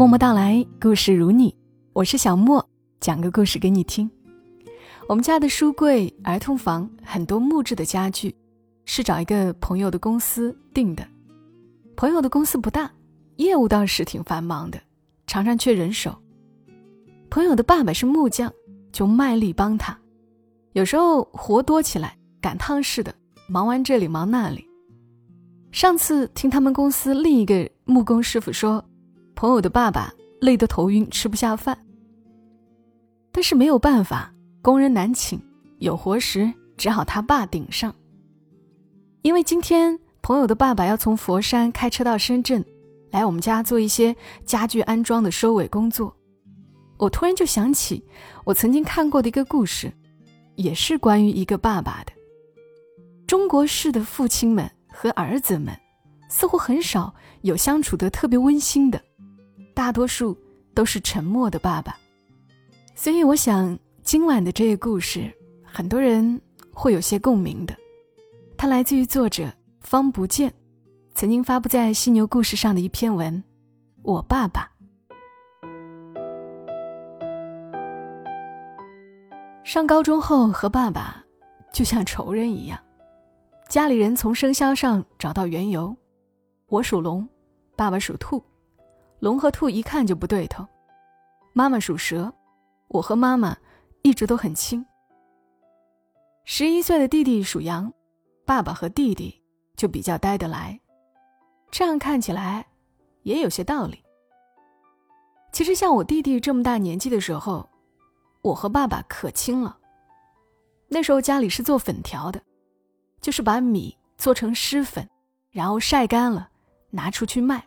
默默到来，故事如你，我是小莫，讲个故事给你听。我们家的书柜、儿童房很多木质的家具，是找一个朋友的公司订的。朋友的公司不大，业务倒是挺繁忙的，常常缺人手。朋友的爸爸是木匠，就卖力帮他。有时候活多起来，赶趟似的，忙完这里忙那里。上次听他们公司另一个木工师傅说。朋友的爸爸累得头晕，吃不下饭。但是没有办法，工人难请，有活时只好他爸顶上。因为今天朋友的爸爸要从佛山开车到深圳，来我们家做一些家具安装的收尾工作，我突然就想起我曾经看过的一个故事，也是关于一个爸爸的。中国式的父亲们和儿子们，似乎很少有相处得特别温馨的。大多数都是沉默的爸爸，所以我想今晚的这个故事，很多人会有些共鸣的。它来自于作者方不见，曾经发布在犀牛故事上的一篇文《我爸爸》。上高中后和爸爸就像仇人一样，家里人从生肖上找到缘由，我属龙，爸爸属兔。龙和兔一看就不对头，妈妈属蛇，我和妈妈一直都很亲。十一岁的弟弟属羊，爸爸和弟弟就比较待得来，这样看起来也有些道理。其实像我弟弟这么大年纪的时候，我和爸爸可亲了。那时候家里是做粉条的，就是把米做成湿粉，然后晒干了拿出去卖。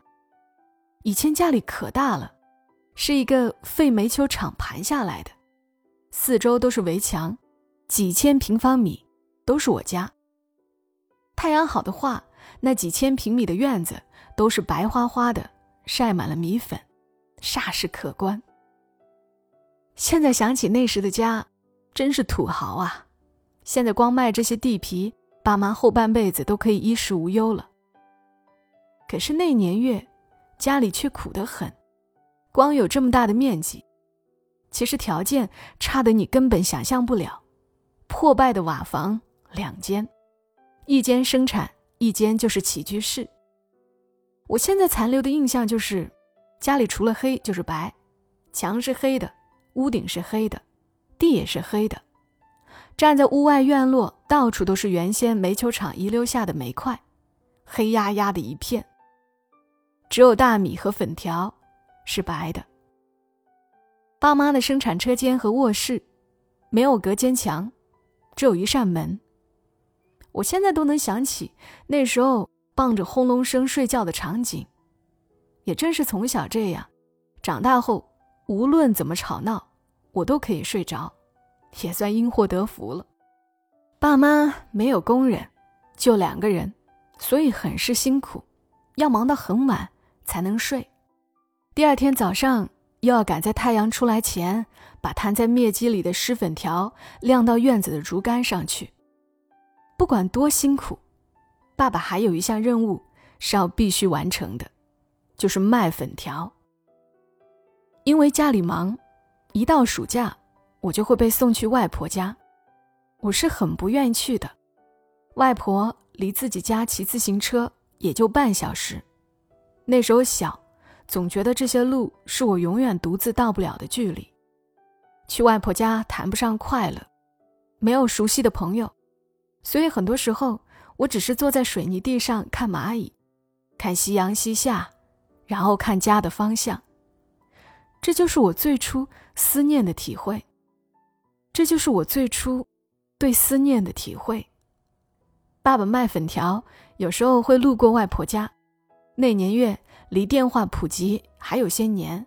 以前家里可大了，是一个废煤球厂盘下来的，四周都是围墙，几千平方米都是我家。太阳好的话，那几千平米的院子都是白花花的，晒满了米粉，煞是可观。现在想起那时的家，真是土豪啊！现在光卖这些地皮，爸妈后半辈子都可以衣食无忧了。可是那年月。家里却苦得很，光有这么大的面积，其实条件差的你根本想象不了。破败的瓦房两间，一间生产，一间就是起居室。我现在残留的印象就是，家里除了黑就是白，墙是黑的，屋顶是黑的，地也是黑的。站在屋外院落，到处都是原先煤球厂遗留下的煤块，黑压压的一片。只有大米和粉条是白的。爸妈的生产车间和卧室没有隔间墙，只有一扇门。我现在都能想起那时候傍着轰隆声睡觉的场景。也正是从小这样，长大后无论怎么吵闹，我都可以睡着，也算因祸得福了。爸妈没有工人，就两个人，所以很是辛苦，要忙到很晚。才能睡，第二天早上又要赶在太阳出来前，把摊在篾箕里的湿粉条晾到院子的竹竿上去。不管多辛苦，爸爸还有一项任务是要必须完成的，就是卖粉条。因为家里忙，一到暑假，我就会被送去外婆家，我是很不愿意去的。外婆离自己家骑自行车也就半小时。那时候小，总觉得这些路是我永远独自到不了的距离。去外婆家谈不上快乐，没有熟悉的朋友，所以很多时候我只是坐在水泥地上看蚂蚁，看夕阳西下，然后看家的方向。这就是我最初思念的体会，这就是我最初对思念的体会。爸爸卖粉条，有时候会路过外婆家。那年月离电话普及还有些年，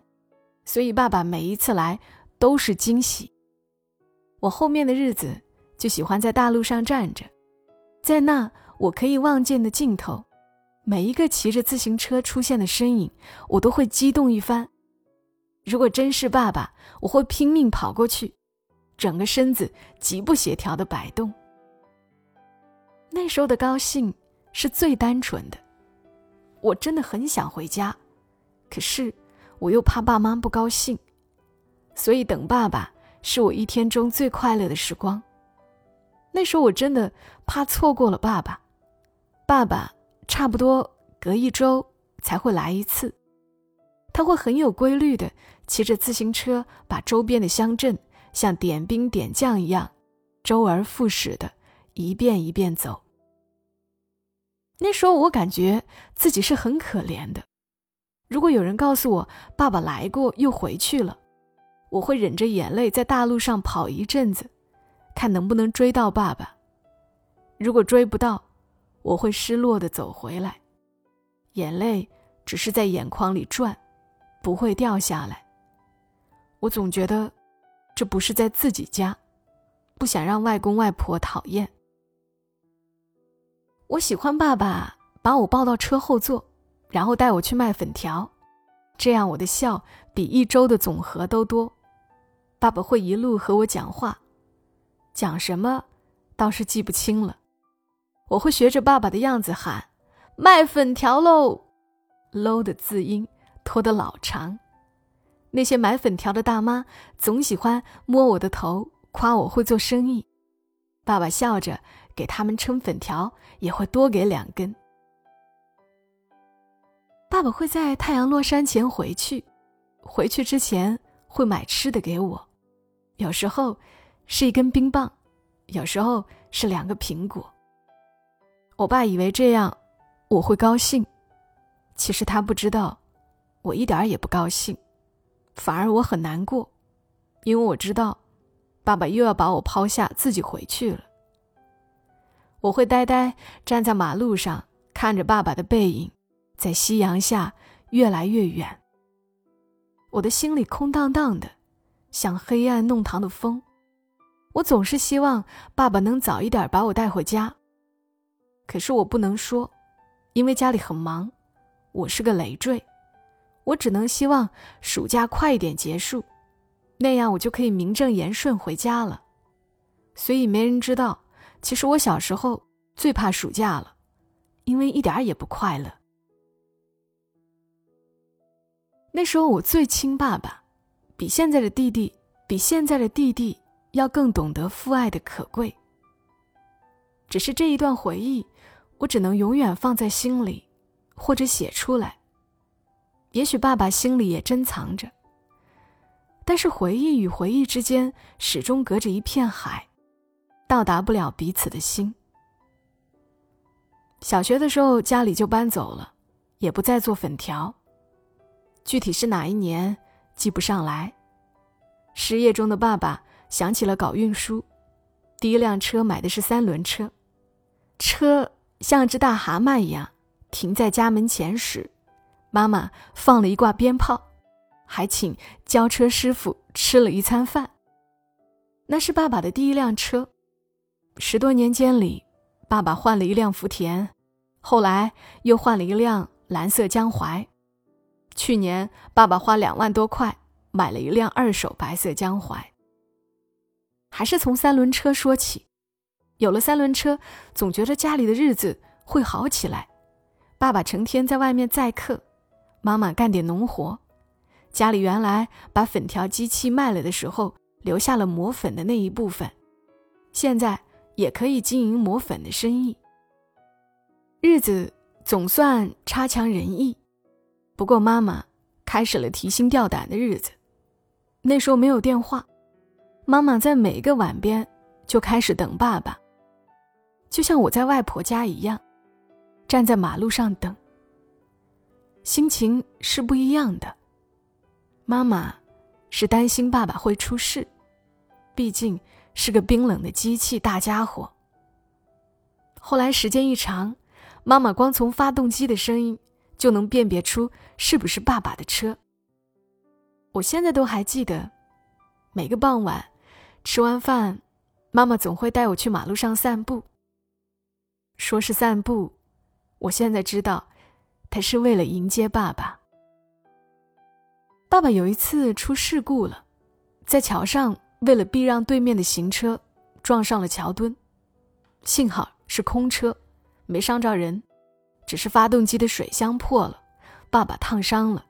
所以爸爸每一次来都是惊喜。我后面的日子就喜欢在大路上站着，在那我可以望见的尽头，每一个骑着自行车出现的身影，我都会激动一番。如果真是爸爸，我会拼命跑过去，整个身子极不协调的摆动。那时候的高兴是最单纯的。我真的很想回家，可是我又怕爸妈不高兴，所以等爸爸是我一天中最快乐的时光。那时候我真的怕错过了爸爸，爸爸差不多隔一周才会来一次，他会很有规律的骑着自行车把周边的乡镇像点兵点将一样，周而复始的一遍一遍走。那时候我感觉自己是很可怜的。如果有人告诉我爸爸来过又回去了，我会忍着眼泪在大路上跑一阵子，看能不能追到爸爸。如果追不到，我会失落的走回来，眼泪只是在眼眶里转，不会掉下来。我总觉得这不是在自己家，不想让外公外婆讨厌。我喜欢爸爸把我抱到车后座。然后带我去卖粉条，这样我的笑比一周的总和都多。爸爸会一路和我讲话，讲什么倒是记不清了。我会学着爸爸的样子喊：“卖粉条喽！” low 的字音拖得老长。那些买粉条的大妈总喜欢摸我的头，夸我会做生意。爸爸笑着给他们称粉条，也会多给两根。爸爸会在太阳落山前回去，回去之前会买吃的给我，有时候是一根冰棒，有时候是两个苹果。我爸以为这样我会高兴，其实他不知道，我一点也不高兴，反而我很难过，因为我知道，爸爸又要把我抛下自己回去了。我会呆呆站在马路上看着爸爸的背影。在夕阳下越来越远。我的心里空荡荡的，像黑暗弄堂的风。我总是希望爸爸能早一点把我带回家，可是我不能说，因为家里很忙，我是个累赘。我只能希望暑假快一点结束，那样我就可以名正言顺回家了。所以没人知道，其实我小时候最怕暑假了，因为一点也不快乐。那时候我最亲爸爸，比现在的弟弟，比现在的弟弟要更懂得父爱的可贵。只是这一段回忆，我只能永远放在心里，或者写出来。也许爸爸心里也珍藏着，但是回忆与回忆之间始终隔着一片海，到达不了彼此的心。小学的时候家里就搬走了，也不再做粉条。具体是哪一年，记不上来。失业中的爸爸想起了搞运输，第一辆车买的是三轮车，车像只大蛤蟆一样停在家门前时，妈妈放了一挂鞭炮，还请交车师傅吃了一餐饭。那是爸爸的第一辆车。十多年间里，爸爸换了一辆福田，后来又换了一辆蓝色江淮。去年，爸爸花两万多块买了一辆二手白色江淮。还是从三轮车说起，有了三轮车，总觉得家里的日子会好起来。爸爸成天在外面载客，妈妈干点农活，家里原来把粉条机器卖了的时候，留下了磨粉的那一部分，现在也可以经营磨粉的生意。日子总算差强人意。不过，妈妈开始了提心吊胆的日子。那时候没有电话，妈妈在每个晚边就开始等爸爸，就像我在外婆家一样，站在马路上等。心情是不一样的。妈妈是担心爸爸会出事，毕竟是个冰冷的机器大家伙。后来时间一长，妈妈光从发动机的声音。就能辨别出是不是爸爸的车。我现在都还记得，每个傍晚吃完饭，妈妈总会带我去马路上散步。说是散步，我现在知道，她是为了迎接爸爸。爸爸有一次出事故了，在桥上为了避让对面的行车，撞上了桥墩，幸好是空车，没伤着人。只是发动机的水箱破了，爸爸烫伤了。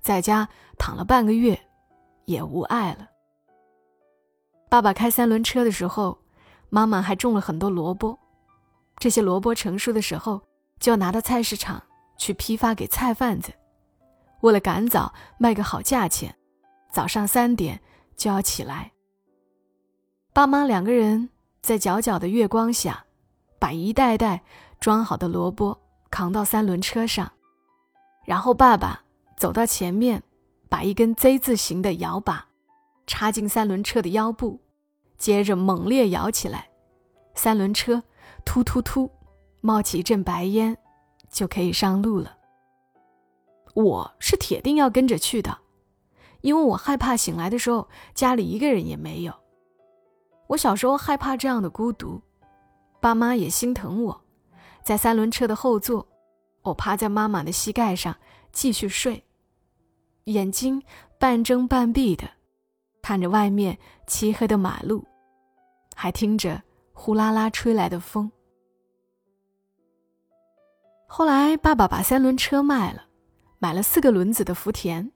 在家躺了半个月，也无碍了。爸爸开三轮车的时候，妈妈还种了很多萝卜。这些萝卜成熟的时候，就要拿到菜市场去批发给菜贩子。为了赶早卖个好价钱，早上三点就要起来。爸妈两个人在皎皎的月光下，把一袋袋装好的萝卜扛到三轮车上，然后爸爸走到前面，把一根 Z 字形的摇把插进三轮车的腰部，接着猛烈摇起来，三轮车突突突冒起一阵白烟，就可以上路了。我是铁定要跟着去的，因为我害怕醒来的时候家里一个人也没有。我小时候害怕这样的孤独，爸妈也心疼我，在三轮车的后座，我趴在妈妈的膝盖上继续睡，眼睛半睁半闭的看着外面漆黑的马路，还听着呼啦啦吹来的风。后来爸爸把三轮车卖了。买了四个轮子的福田，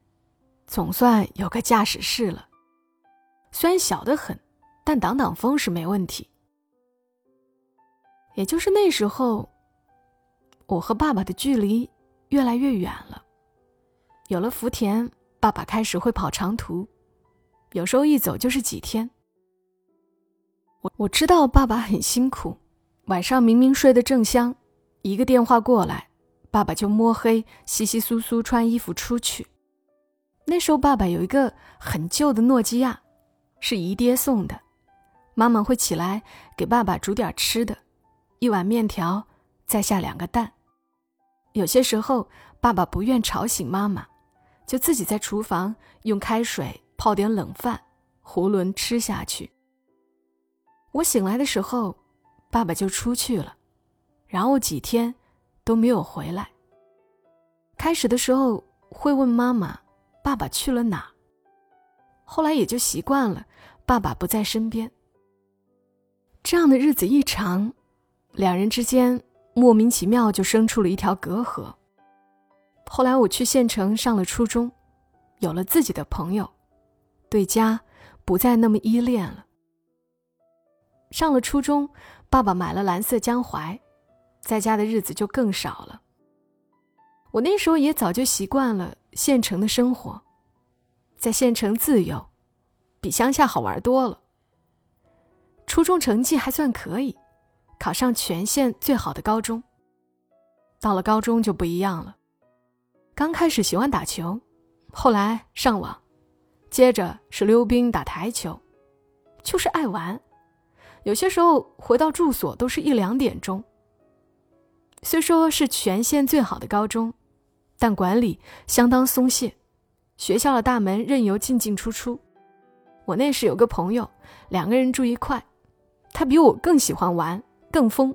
总算有个驾驶室了。虽然小得很，但挡挡风是没问题。也就是那时候，我和爸爸的距离越来越远了。有了福田，爸爸开始会跑长途，有时候一走就是几天。我我知道爸爸很辛苦，晚上明明睡得正香，一个电话过来。爸爸就摸黑、稀稀疏疏穿衣服出去。那时候，爸爸有一个很旧的诺基亚，是姨爹送的。妈妈会起来给爸爸煮点吃的，一碗面条，再下两个蛋。有些时候，爸爸不愿吵醒妈妈，就自己在厨房用开水泡点冷饭，囫囵吃下去。我醒来的时候，爸爸就出去了，然后几天。都没有回来。开始的时候会问妈妈：“爸爸去了哪？”后来也就习惯了，爸爸不在身边。这样的日子一长，两人之间莫名其妙就生出了一条隔阂。后来我去县城上了初中，有了自己的朋友，对家不再那么依恋了。上了初中，爸爸买了蓝色江淮。在家的日子就更少了。我那时候也早就习惯了县城的生活，在县城自由，比乡下好玩多了。初中成绩还算可以，考上全县最好的高中。到了高中就不一样了，刚开始喜欢打球，后来上网，接着是溜冰、打台球，就是爱玩。有些时候回到住所都是一两点钟。虽说是全县最好的高中，但管理相当松懈，学校的大门任由进进出出。我那时有个朋友，两个人住一块，他比我更喜欢玩，更疯，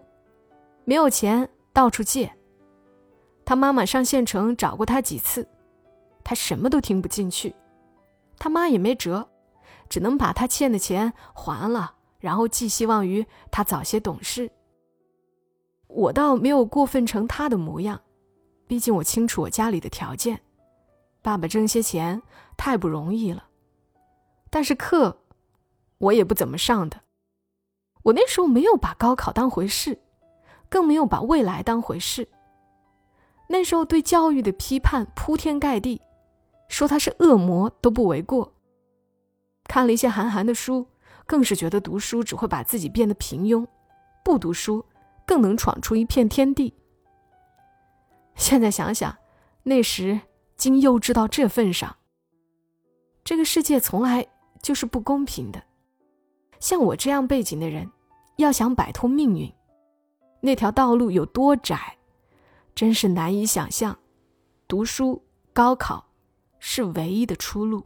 没有钱到处借。他妈妈上县城找过他几次，他什么都听不进去，他妈也没辙，只能把他欠的钱还了，然后寄希望于他早些懂事。我倒没有过分成他的模样，毕竟我清楚我家里的条件，爸爸挣些钱太不容易了。但是课，我也不怎么上的。我那时候没有把高考当回事，更没有把未来当回事。那时候对教育的批判铺天盖地，说他是恶魔都不为过。看了一些韩寒的书，更是觉得读书只会把自己变得平庸，不读书。更能闯出一片天地。现在想想，那时竟幼稚到这份上。这个世界从来就是不公平的。像我这样背景的人，要想摆脱命运，那条道路有多窄，真是难以想象。读书、高考是唯一的出路。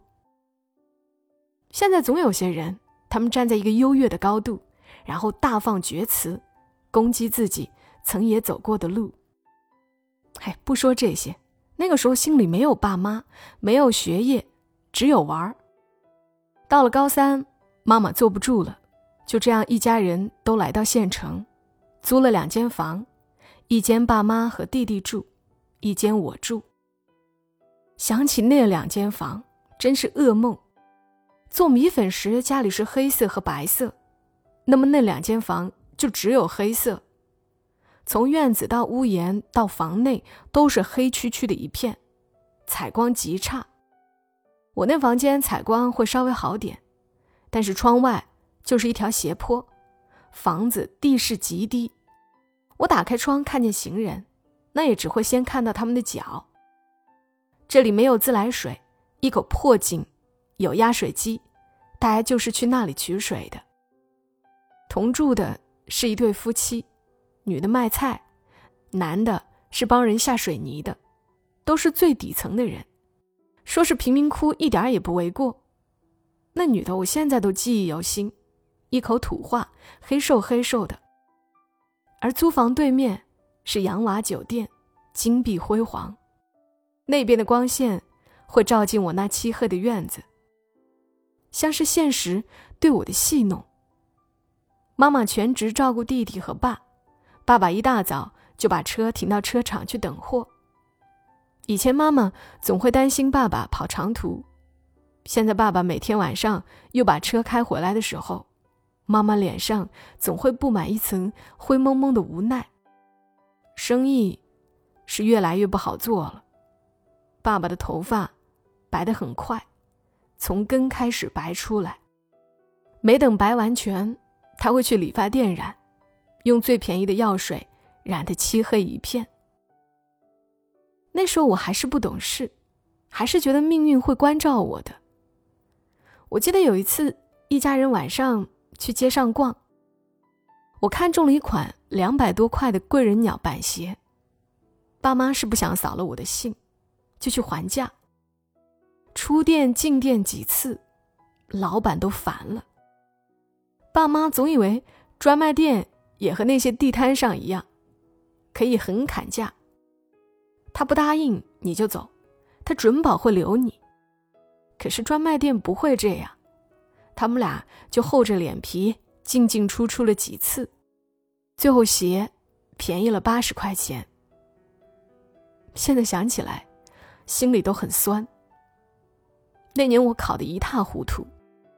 现在总有些人，他们站在一个优越的高度，然后大放厥词。攻击自己曾也走过的路。哎，不说这些，那个时候心里没有爸妈，没有学业，只有玩儿。到了高三，妈妈坐不住了，就这样一家人都来到县城，租了两间房，一间爸妈和弟弟住，一间我住。想起那两间房，真是噩梦。做米粉时家里是黑色和白色，那么那两间房就只有黑色。从院子到屋檐到房内都是黑黢黢的一片，采光极差。我那房间采光会稍微好点，但是窗外就是一条斜坡，房子地势极低。我打开窗看见行人，那也只会先看到他们的脚。这里没有自来水，一口破井，有压水机，大家就是去那里取水的。同住的是一对夫妻，女的卖菜，男的是帮人下水泥的，都是最底层的人。说是贫民窟一点也不为过。那女的我现在都记忆犹新，一口土话，黑瘦黑瘦的。而租房对面是洋瓦酒店，金碧辉煌。那边的光线会照进我那漆黑的院子，像是现实对我的戏弄。妈妈全职照顾弟弟和爸，爸爸一大早就把车停到车场去等货。以前妈妈总会担心爸爸跑长途，现在爸爸每天晚上又把车开回来的时候，妈妈脸上总会布满一层灰蒙蒙的无奈。生意是越来越不好做了。爸爸的头发白得很快，从根开始白出来，没等白完全，他会去理发店染，用最便宜的药水染得漆黑一片。那时候我还是不懂事，还是觉得命运会关照我的。我记得有一次，一家人晚上去街上逛，我看中了一款两百多块的贵人鸟板鞋，爸妈是不想扫了我的兴。就去还价。出店进店几次，老板都烦了。爸妈总以为专卖店也和那些地摊上一样，可以横砍价。他不答应你就走，他准保会留你。可是专卖店不会这样，他们俩就厚着脸皮进进出出了几次，最后鞋便宜了八十块钱。现在想起来。心里都很酸。那年我考得一塌糊涂，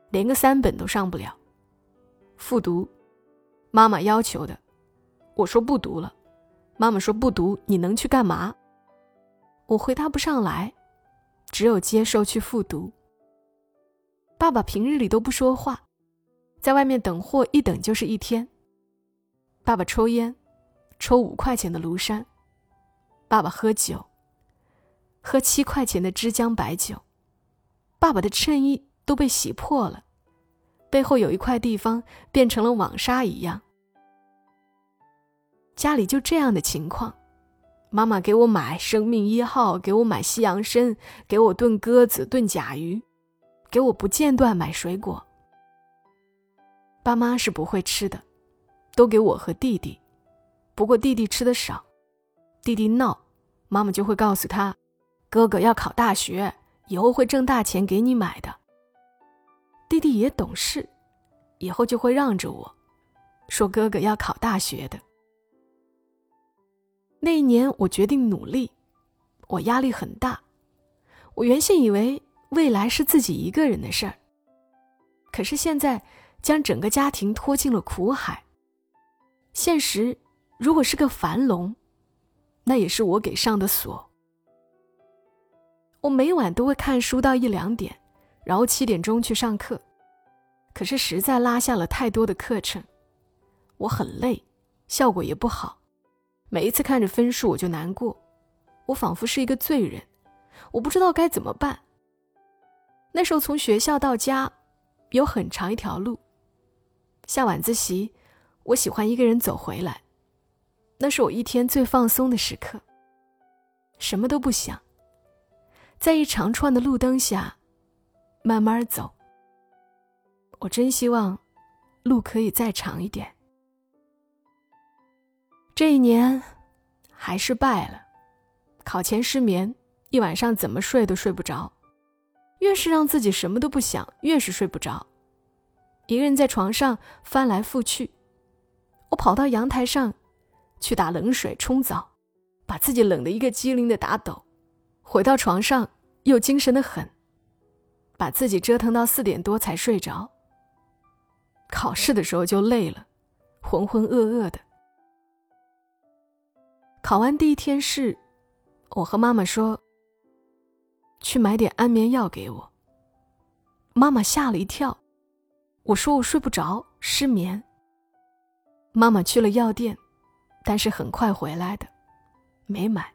连个三本都上不了。复读，妈妈要求的，我说不读了。妈妈说不读你能去干嘛？我回答不上来，只有接受去复读。爸爸平日里都不说话，在外面等货一等就是一天。爸爸抽烟，抽五块钱的庐山。爸爸喝酒。喝七块钱的枝江白酒，爸爸的衬衣都被洗破了，背后有一块地方变成了网纱一样。家里就这样的情况，妈妈给我买生命一号，给我买西洋参，给我炖鸽子、炖甲鱼，给我不间断买水果。爸妈是不会吃的，都给我和弟弟，不过弟弟吃的少，弟弟闹，妈妈就会告诉他。哥哥要考大学，以后会挣大钱给你买的。弟弟也懂事，以后就会让着我，说哥哥要考大学的。那一年，我决定努力，我压力很大。我原先以为未来是自己一个人的事儿，可是现在将整个家庭拖进了苦海。现实如果是个樊笼，那也是我给上的锁。我每晚都会看书到一两点，然后七点钟去上课。可是实在拉下了太多的课程，我很累，效果也不好。每一次看着分数我就难过，我仿佛是一个罪人，我不知道该怎么办。那时候从学校到家，有很长一条路。下晚自习，我喜欢一个人走回来，那是我一天最放松的时刻，什么都不想。在一长串的路灯下，慢慢走。我真希望路可以再长一点。这一年还是败了，考前失眠，一晚上怎么睡都睡不着。越是让自己什么都不想，越是睡不着。一个人在床上翻来覆去。我跑到阳台上，去打冷水冲澡，把自己冷的一个机灵的打抖。回到床上，又精神的很，把自己折腾到四点多才睡着。考试的时候就累了，浑浑噩噩的。考完第一天试，我和妈妈说：“去买点安眠药给我。”妈妈吓了一跳，我说我睡不着，失眠。妈妈去了药店，但是很快回来的，没买。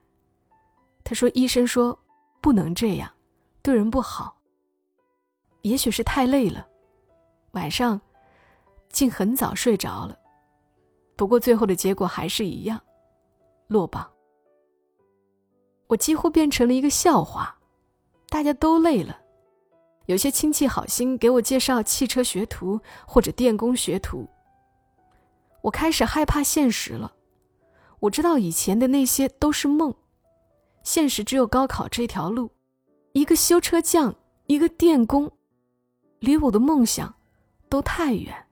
她说医生说不能这样，对人不好。也许是太累了，晚上竟很早睡着了。不过最后的结果还是一样。落榜，我几乎变成了一个笑话，大家都累了。有些亲戚好心给我介绍汽车学徒或者电工学徒。我开始害怕现实了。我知道以前的那些都是梦，现实只有高考这条路。一个修车匠，一个电工，离我的梦想都太远。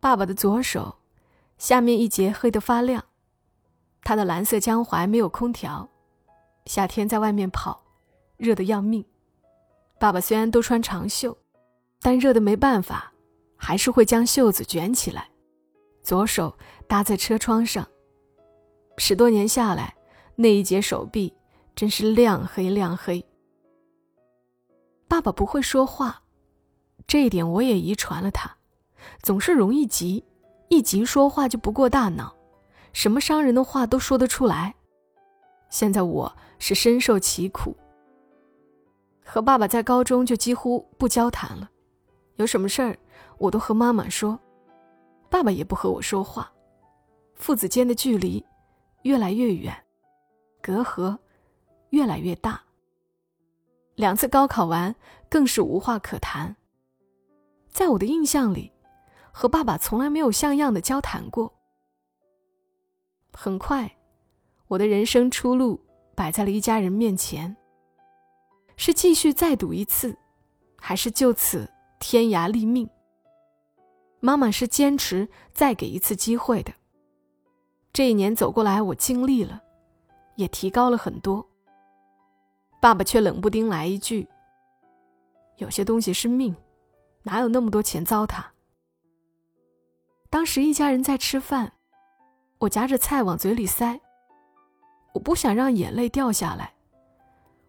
爸爸的左手。下面一节黑得发亮，他的蓝色江淮没有空调，夏天在外面跑，热得要命。爸爸虽然都穿长袖，但热得没办法，还是会将袖子卷起来，左手搭在车窗上。十多年下来，那一截手臂真是亮黑亮黑。爸爸不会说话，这一点我也遗传了他，总是容易急。一急说话就不过大脑，什么伤人的话都说得出来。现在我是深受其苦。和爸爸在高中就几乎不交谈了，有什么事儿我都和妈妈说，爸爸也不和我说话，父子间的距离越来越远，隔阂越来越大。两次高考完更是无话可谈。在我的印象里。和爸爸从来没有像样的交谈过。很快，我的人生出路摆在了一家人面前：是继续再赌一次，还是就此天涯立命？妈妈是坚持再给一次机会的。这一年走过来，我经历了，也提高了很多。爸爸却冷不丁来一句：“有些东西是命，哪有那么多钱糟蹋？”当时一家人在吃饭，我夹着菜往嘴里塞。我不想让眼泪掉下来。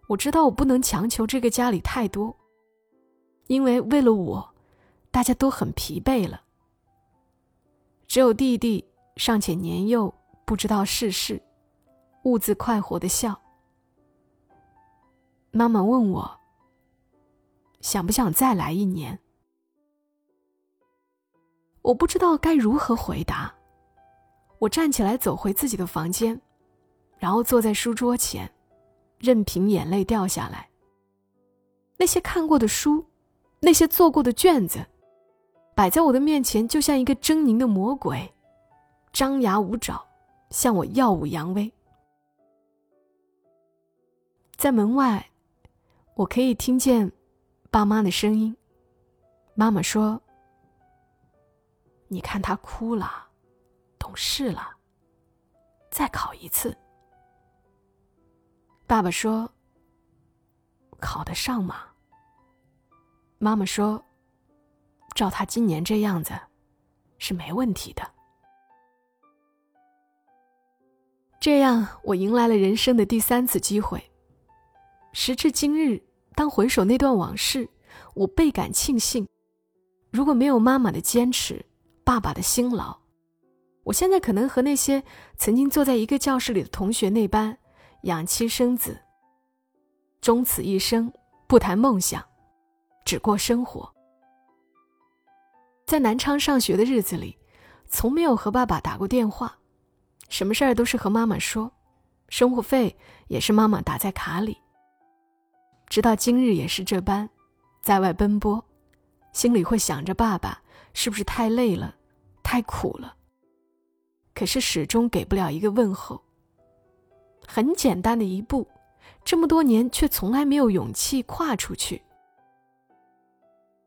我知道我不能强求这个家里太多，因为为了我，大家都很疲惫了。只有弟弟尚且年幼，不知道世事，兀自快活的笑。妈妈问我，想不想再来一年？我不知道该如何回答。我站起来走回自己的房间，然后坐在书桌前，任凭眼泪掉下来。那些看过的书，那些做过的卷子，摆在我的面前，就像一个狰狞的魔鬼，张牙舞爪，向我耀武扬威。在门外，我可以听见爸妈的声音。妈妈说。你看他哭了，懂事了。再考一次。爸爸说：“考得上吗？”妈妈说：“照他今年这样子，是没问题的。”这样，我迎来了人生的第三次机会。时至今日，当回首那段往事，我倍感庆幸。如果没有妈妈的坚持，爸爸的辛劳，我现在可能和那些曾经坐在一个教室里的同学那般，养妻生子，终此一生不谈梦想，只过生活。在南昌上学的日子里，从没有和爸爸打过电话，什么事儿都是和妈妈说，生活费也是妈妈打在卡里。直到今日也是这般，在外奔波，心里会想着爸爸。是不是太累了，太苦了？可是始终给不了一个问候。很简单的一步，这么多年却从来没有勇气跨出去。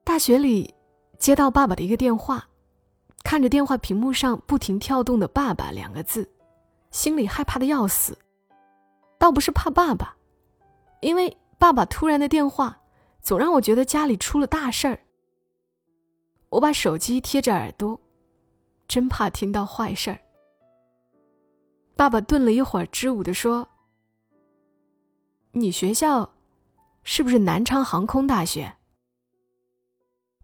大学里接到爸爸的一个电话，看着电话屏幕上不停跳动的“爸爸”两个字，心里害怕的要死。倒不是怕爸爸，因为爸爸突然的电话，总让我觉得家里出了大事儿。我把手机贴着耳朵，真怕听到坏事儿。爸爸顿了一会儿，支吾的说：“你学校是不是南昌航空大学？”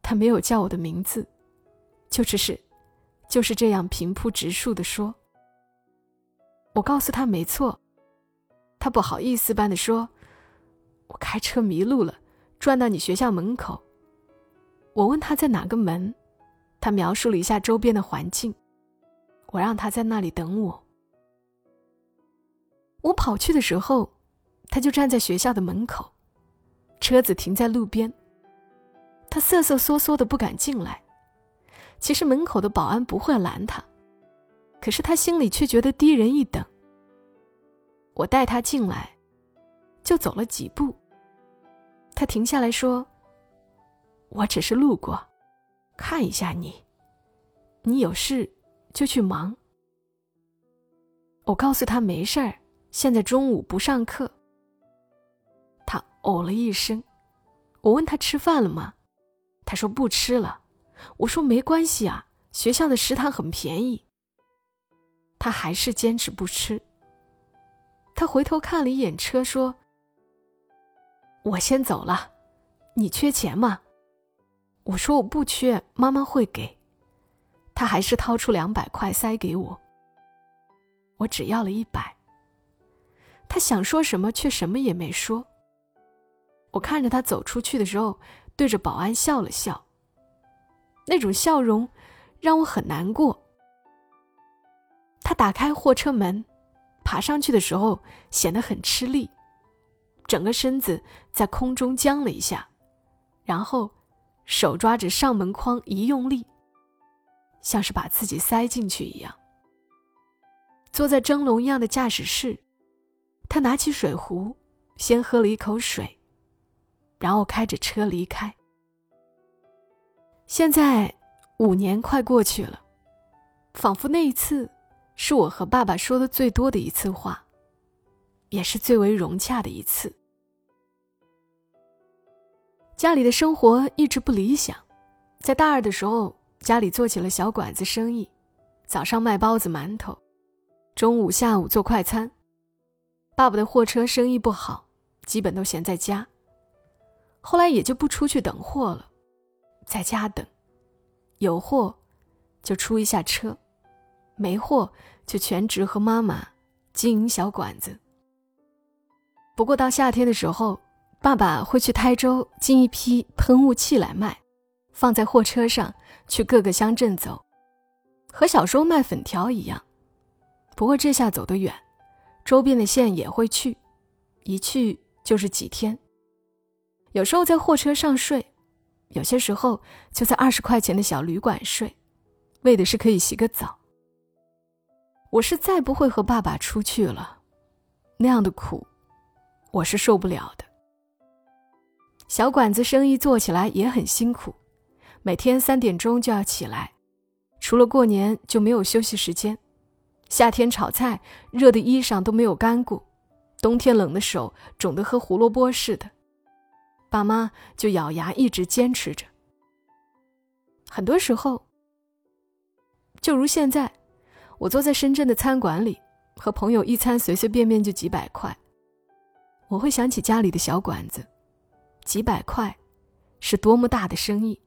他没有叫我的名字，就只是就是这样平铺直述的说。我告诉他没错，他不好意思般的说：“我开车迷路了，转到你学校门口。”我问他在哪个门，他描述了一下周边的环境。我让他在那里等我。我跑去的时候，他就站在学校的门口，车子停在路边。他瑟瑟缩缩的不敢进来。其实门口的保安不会拦他，可是他心里却觉得低人一等。我带他进来，就走了几步，他停下来说。我只是路过，看一下你。你有事就去忙。我告诉他没事儿，现在中午不上课。他哦了一声。我问他吃饭了吗？他说不吃了。我说没关系啊，学校的食堂很便宜。他还是坚持不吃。他回头看了一眼车，说：“我先走了，你缺钱吗？”我说我不缺，妈妈会给。他还是掏出两百块塞给我。我只要了一百。他想说什么，却什么也没说。我看着他走出去的时候，对着保安笑了笑。那种笑容让我很难过。他打开货车门，爬上去的时候显得很吃力，整个身子在空中僵了一下，然后。手抓着上门框一用力，像是把自己塞进去一样。坐在蒸笼一样的驾驶室，他拿起水壶，先喝了一口水，然后开着车离开。现在五年快过去了，仿佛那一次是我和爸爸说的最多的一次话，也是最为融洽的一次。家里的生活一直不理想，在大二的时候，家里做起了小馆子生意，早上卖包子馒头，中午下午做快餐。爸爸的货车生意不好，基本都闲在家。后来也就不出去等货了，在家等，有货就出一下车，没货就全职和妈妈经营小馆子。不过到夏天的时候。爸爸会去台州进一批喷雾器来卖，放在货车上去各个乡镇走，和小时候卖粉条一样。不过这下走得远，周边的县也会去，一去就是几天。有时候在货车上睡，有些时候就在二十块钱的小旅馆睡，为的是可以洗个澡。我是再不会和爸爸出去了，那样的苦，我是受不了的。小馆子生意做起来也很辛苦，每天三点钟就要起来，除了过年就没有休息时间。夏天炒菜，热的衣裳都没有干过；冬天冷的手肿得和胡萝卜似的，爸妈就咬牙一直坚持着。很多时候，就如现在，我坐在深圳的餐馆里，和朋友一餐随随便便就几百块，我会想起家里的小馆子。几百块，是多么大的生意！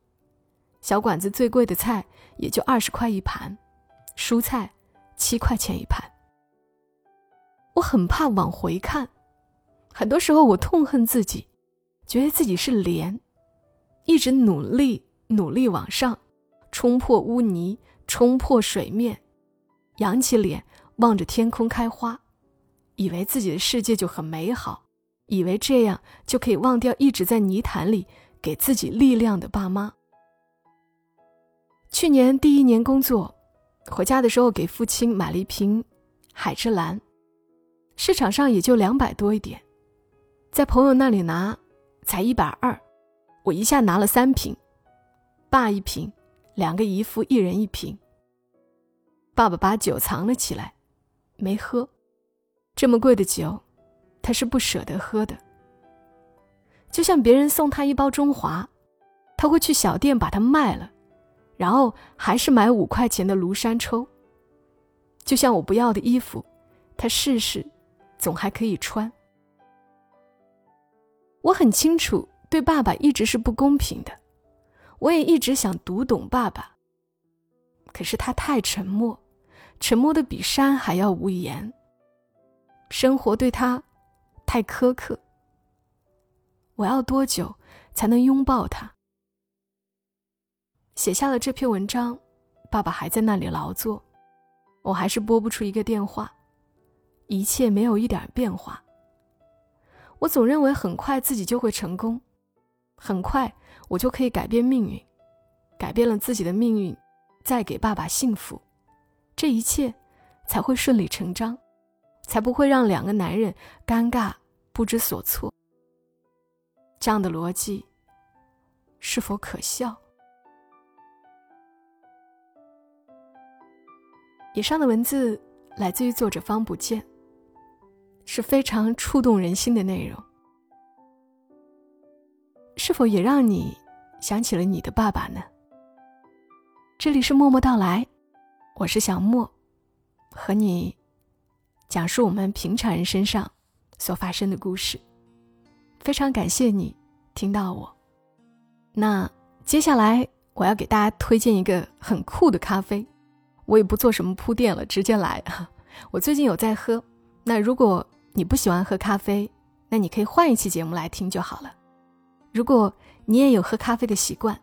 小馆子最贵的菜也就二十块一盘，蔬菜七块钱一盘。我很怕往回看，很多时候我痛恨自己，觉得自己是莲，一直努力努力往上，冲破污泥，冲破水面，扬起脸望着天空开花，以为自己的世界就很美好。以为这样就可以忘掉一直在泥潭里给自己力量的爸妈。去年第一年工作，回家的时候给父亲买了一瓶海之蓝，市场上也就两百多一点，在朋友那里拿才一百二，我一下拿了三瓶，爸一瓶，两个姨夫一人一瓶。爸爸把酒藏了起来，没喝，这么贵的酒。他是不舍得喝的，就像别人送他一包中华，他会去小店把它卖了，然后还是买五块钱的庐山抽。就像我不要的衣服，他试试，总还可以穿。我很清楚，对爸爸一直是不公平的，我也一直想读懂爸爸。可是他太沉默，沉默的比山还要无言。生活对他太苛刻。我要多久才能拥抱他？写下了这篇文章，爸爸还在那里劳作，我还是拨不出一个电话，一切没有一点变化。我总认为很快自己就会成功，很快我就可以改变命运，改变了自己的命运，再给爸爸幸福，这一切才会顺理成章，才不会让两个男人尴尬不知所措。这样的逻辑是否可笑？以上的文字来自于作者方不见。是非常触动人心的内容，是否也让你想起了你的爸爸呢？这里是默默到来，我是小莫，和你讲述我们平常人身上所发生的故事。非常感谢你听到我。那接下来我要给大家推荐一个很酷的咖啡，我也不做什么铺垫了，直接来。我最近有在喝，那如果。你不喜欢喝咖啡，那你可以换一期节目来听就好了。如果你也有喝咖啡的习惯，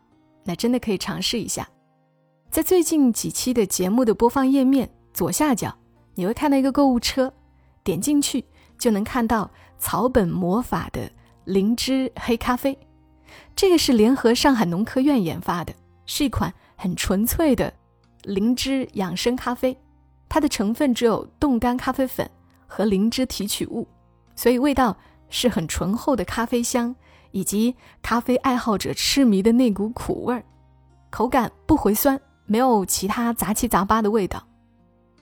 那真的可以尝试一下。在最近几期的节目的播放页面左下角，你会看到一个购物车，点进去就能看到草本魔法的灵芝黑咖啡。这个是联合上海农科院研发的，是一款很纯粹的灵芝养生咖啡。它的成分只有冻干咖啡粉。和灵芝提取物，所以味道是很醇厚的咖啡香，以及咖啡爱好者痴迷的那股苦味儿，口感不回酸，没有其他杂七杂八的味道。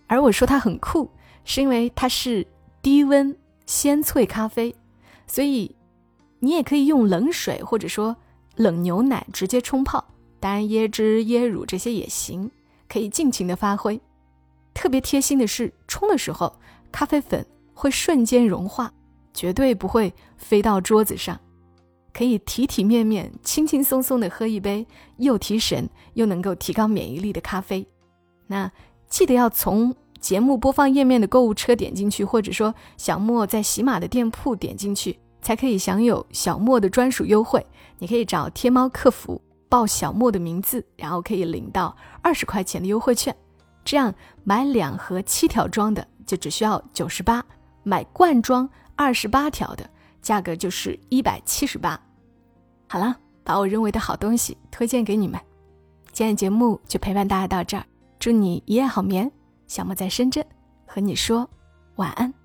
而我说它很酷，是因为它是低温鲜萃咖啡，所以你也可以用冷水或者说冷牛奶直接冲泡，当然椰汁、椰乳这些也行，可以尽情的发挥。特别贴心的是，冲的时候。咖啡粉会瞬间融化，绝对不会飞到桌子上，可以体体面面、轻轻松松的喝一杯又提神又能够提高免疫力的咖啡。那记得要从节目播放页面的购物车点进去，或者说小莫在喜马的店铺点进去，才可以享有小莫的专属优惠。你可以找天猫客服报小莫的名字，然后可以领到二十块钱的优惠券。这样买两盒七条装的。就只需要九十八，买罐装二十八条的价格就是一百七十八。好了，把我认为的好东西推荐给你们。今天节目就陪伴大家到这儿，祝你一夜好眠。小莫在深圳，和你说晚安。